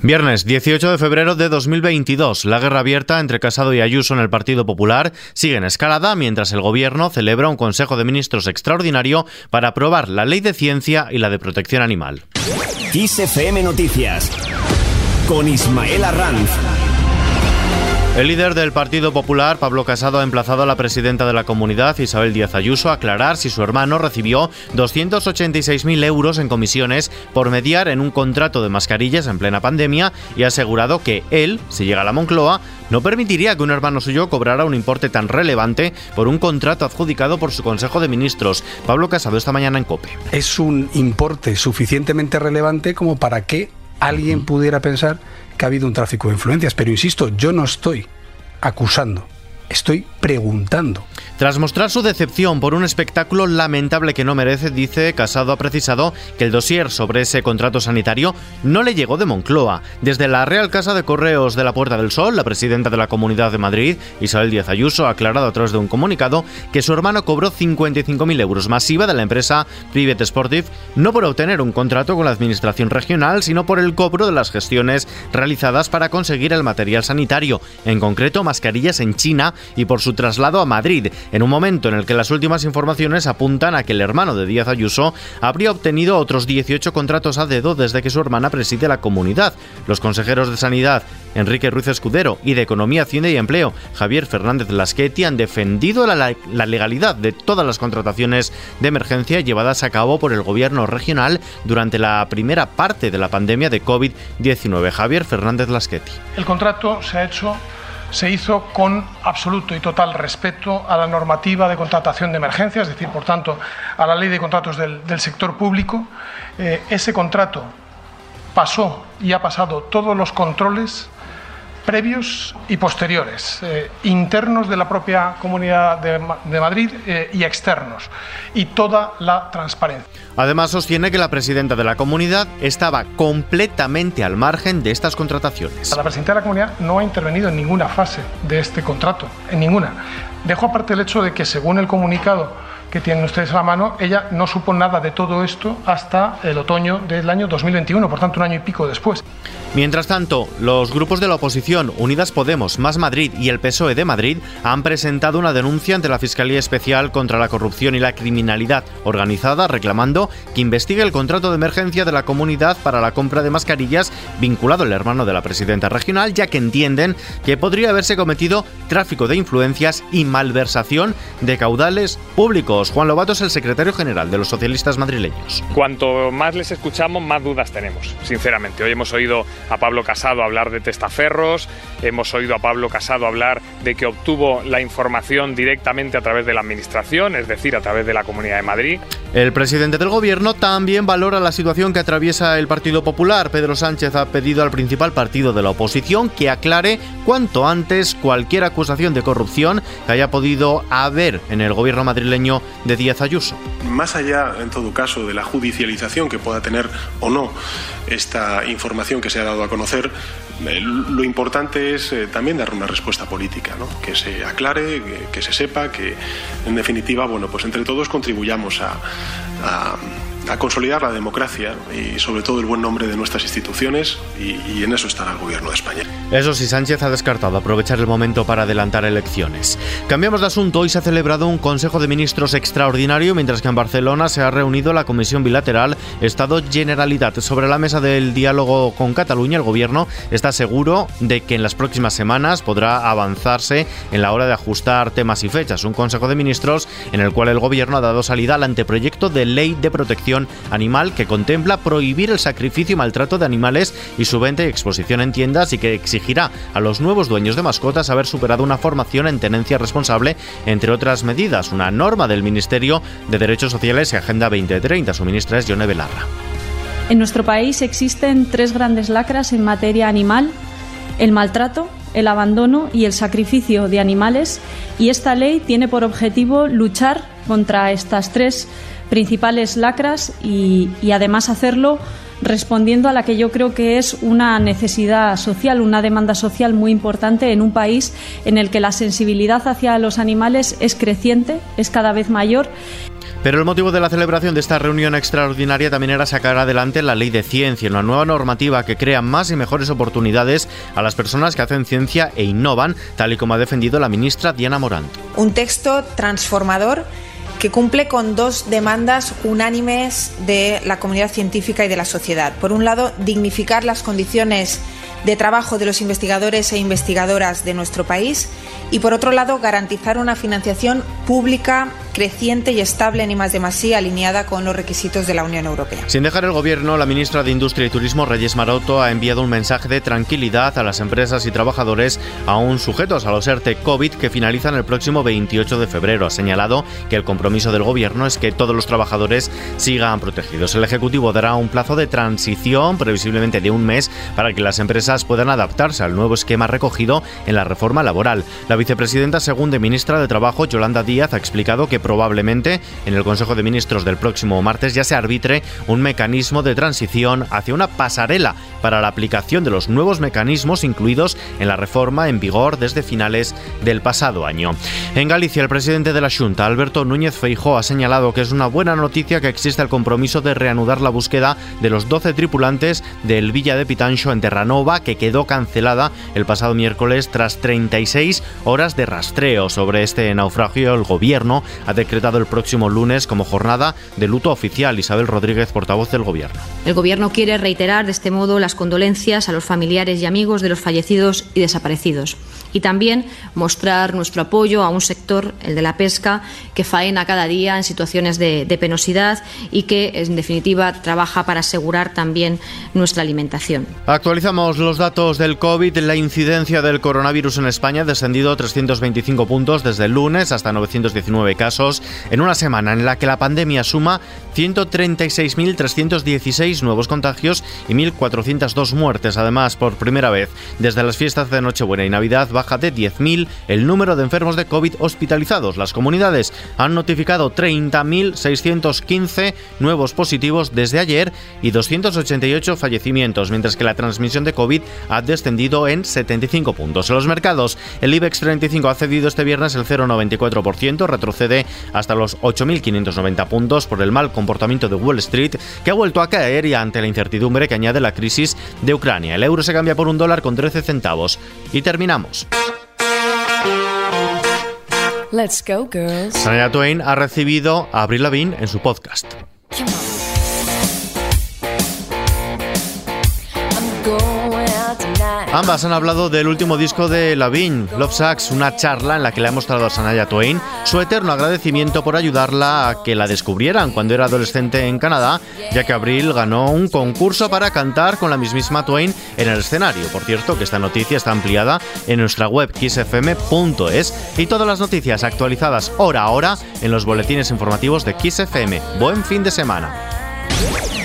Viernes 18 de febrero de 2022. La guerra abierta entre Casado y Ayuso en el Partido Popular sigue en escalada mientras el Gobierno celebra un Consejo de Ministros extraordinario para aprobar la ley de ciencia y la de protección animal. Noticias con Ismael Arranz. El líder del Partido Popular, Pablo Casado, ha emplazado a la presidenta de la comunidad, Isabel Díaz Ayuso, a aclarar si su hermano recibió 286.000 euros en comisiones por mediar en un contrato de mascarillas en plena pandemia y ha asegurado que él, si llega a la Moncloa, no permitiría que un hermano suyo cobrara un importe tan relevante por un contrato adjudicado por su Consejo de Ministros. Pablo Casado esta mañana en COPE. Es un importe suficientemente relevante como para que alguien pudiera pensar que ha habido un tráfico de influencias. Pero insisto, yo no estoy acusando, estoy preguntando. Tras mostrar su decepción por un espectáculo lamentable que no merece, dice Casado ha precisado que el dossier sobre ese contrato sanitario no le llegó de Moncloa. Desde la Real Casa de Correos de la Puerta del Sol, la presidenta de la Comunidad de Madrid, Isabel Díaz Ayuso, ha aclarado a través de un comunicado que su hermano cobró 55.000 euros masiva de la empresa Private Sportive, no por obtener un contrato con la Administración Regional, sino por el cobro de las gestiones realizadas para conseguir el material sanitario, en concreto mascarillas en China, y por su traslado a Madrid en un momento en el que las últimas informaciones apuntan a que el hermano de Díaz Ayuso habría obtenido otros 18 contratos a dedo desde que su hermana preside la comunidad. Los consejeros de Sanidad, Enrique Ruiz Escudero, y de Economía, Hacienda y Empleo, Javier Fernández Lasqueti, han defendido la, legalidad de todas las contrataciones de emergencia llevadas a cabo por el gobierno regional durante la primera parte de la pandemia de COVID-19. Javier Fernández Lasqueti. El contrato se ha hecho se hizo con absoluto y total respeto a la normativa de contratación de emergencia, es decir, por tanto, a la ley de contratos del, sector público. Eh, ese contrato pasó y ha pasado todos los controles previos y posteriores, eh, internos de la propia Comunidad de, Madrid eh, y externos, y toda la transparencia. Además, sostiene que la presidenta de la comunidad estaba completamente al margen de estas contrataciones. La presidenta de la comunidad no ha intervenido en ninguna fase de este contrato, en ninguna. Dejo aparte el hecho de que, según el comunicado que tienen ustedes a la mano, ella no supo nada de todo esto hasta el otoño del año 2021, por tanto un año y pico después. Mientras tanto, los grupos de la oposición Unidas Podemos, Más Madrid y el PSOE de Madrid han presentado una denuncia ante la Fiscalía Especial contra la Corrupción y la Criminalidad Organizada reclamando que investigue el contrato de emergencia de la comunidad para la compra de mascarillas vinculado al hermano de la presidenta regional, ya que entienden que podría haberse cometido tráfico de influencias y malversación de caudales públicos. Juan Lobato es el secretario general de los socialistas madrileños. Cuanto más les escuchamos, más dudas tenemos, sinceramente. Hoy hemos oído a Pablo Casado hablar de testaferros, hemos oído a Pablo Casado hablar de que obtuvo la información directamente a través de la Administración, es decir, a través de la Comunidad de Madrid. El presidente del Gobierno también valora la situación que atraviesa el Partido Popular. Pedro Sánchez ha pedido al principal partido de la oposición que aclare cuanto antes cualquier acusación de corrupción que haya podido haber en el gobierno madrileño de Díaz Ayuso. Más allá, en todo caso, de la judicialización que pueda tener o no esta información que se ha dado a conocer, eh, lo importante es eh, también dar una respuesta política, que se aclare, que, se sepa, que en definitiva, bueno, pues entre todos contribuyamos a a consolidar la democracia y sobre todo el buen nombre de nuestras instituciones y, en eso estará el gobierno de España. Eso sí, Sánchez ha descartado aprovechar el momento para adelantar elecciones. Cambiamos de asunto. Hoy se ha celebrado un Consejo de Ministros extraordinario, mientras que en Barcelona se ha reunido la Comisión Bilateral Estado-Generalitat. Sobre la mesa del diálogo con Cataluña, el gobierno está seguro de que en las próximas semanas podrá avanzarse en la hora de ajustar temas y fechas. Un Consejo de Ministros en el cual el gobierno ha dado salida al anteproyecto de ley de protección animal que contempla prohibir el sacrificio y maltrato de animales y su venta y exposición en tiendas y que exigirá a los nuevos dueños de mascotas haber superado una formación en tenencia responsable, entre otras medidas. Una norma del Ministerio de Derechos Sociales y Agenda 2030. Su ministra es Yone Belarra. En nuestro país existen tres grandes lacras en materia animal, el maltrato, el abandono y el sacrificio de animales y esta ley tiene por objetivo luchar contra estas tres principales lacras y, además hacerlo respondiendo a la que yo creo que es una necesidad social, una demanda social muy importante en un país en el que la sensibilidad hacia los animales es creciente, es cada vez mayor Pero el motivo de la celebración de esta reunión extraordinaria también era sacar adelante la ley de ciencia, una nueva normativa que crea más y mejores oportunidades a las personas que hacen ciencia e innovan, tal y como ha defendido la ministra Diana Morant. Un texto transformador que cumple con dos demandas unánimes de la comunidad científica y de la sociedad. Por un lado, dignificar las condiciones de trabajo de los investigadores e investigadoras de nuestro país y, por otro lado, garantizar una financiación pública creciente y estable en I+D+I alineada con los requisitos de la Unión Europea. Sin dejar el gobierno, la ministra de Industria y Turismo, Reyes Maroto, ha enviado un mensaje de tranquilidad a las empresas y trabajadores aún sujetos a los ERTE COVID que finalizan el próximo 28 de febrero. Ha señalado que el compromiso del gobierno es que todos los trabajadores sigan protegidos. El Ejecutivo dará un plazo de transición, previsiblemente de un mes, para que las empresas puedan adaptarse al nuevo esquema recogido en la reforma laboral. La vicepresidenta segunda ministra de Trabajo, Yolanda Díaz, ha explicado que probablemente en el Consejo de Ministros del próximo martes ya se arbitre un mecanismo de transición hacia una pasarela para la aplicación de los nuevos mecanismos incluidos en la reforma en vigor desde finales del pasado año. En Galicia, el presidente de la Junta, Alberto Núñez Feijóo, ha señalado que es una buena noticia que existe el compromiso de reanudar la búsqueda de los 12 tripulantes del Villa de Pitancho en Terranova, que quedó cancelada el pasado miércoles tras 36 horas de rastreo sobre este naufragio. El gobierno ha decretado el próximo lunes como jornada de luto oficial. Isabel Rodríguez, portavoz del Gobierno. El Gobierno quiere reiterar de este modo las condolencias a los familiares y amigos de los fallecidos y desaparecidos y también mostrar nuestro apoyo a un sector, el de la pesca, que faena cada día en situaciones de, de, penosidad y que, en definitiva, trabaja para asegurar también nuestra alimentación. Actualizamos los datos del COVID. La incidencia del coronavirus en España ha descendido 325 puntos desde el lunes hasta 919 casos en una semana en la que la pandemia suma 136.316 nuevos contagios y 1.402 muertes. Además, por primera vez desde las fiestas de Nochebuena y Navidad, baja de 10.000 el número de enfermos de COVID hospitalizados. Las comunidades han notificado 30.615 nuevos positivos desde ayer y 288 fallecimientos, mientras que la transmisión de COVID ha descendido en 75 puntos. En los mercados, el IBEX 35 ha cedido este viernes el 0,94%, retrocede hasta los 8.590 puntos por el mal comportamiento de Wall Street, que ha vuelto a caer y ante la incertidumbre que añade la crisis de Ucrania. El euro se cambia por un dólar con 13 centavos. Y terminamos. Let's go, girls. Twain ha recibido a Avril Lavigne en su podcast. Ambas han hablado del último disco de Lavigne, Love Sucks, una charla en la que le ha mostrado a Sanaya Twain su eterno agradecimiento por ayudarla a que la descubrieran cuando era adolescente en Canadá, ya que Abril ganó un concurso para cantar con la mismísima Twain en el escenario. Por cierto, que esta noticia está ampliada en nuestra web kissfm.es y todas las noticias actualizadas hora a hora en los boletines informativos de Kiss FM. Buen fin de semana.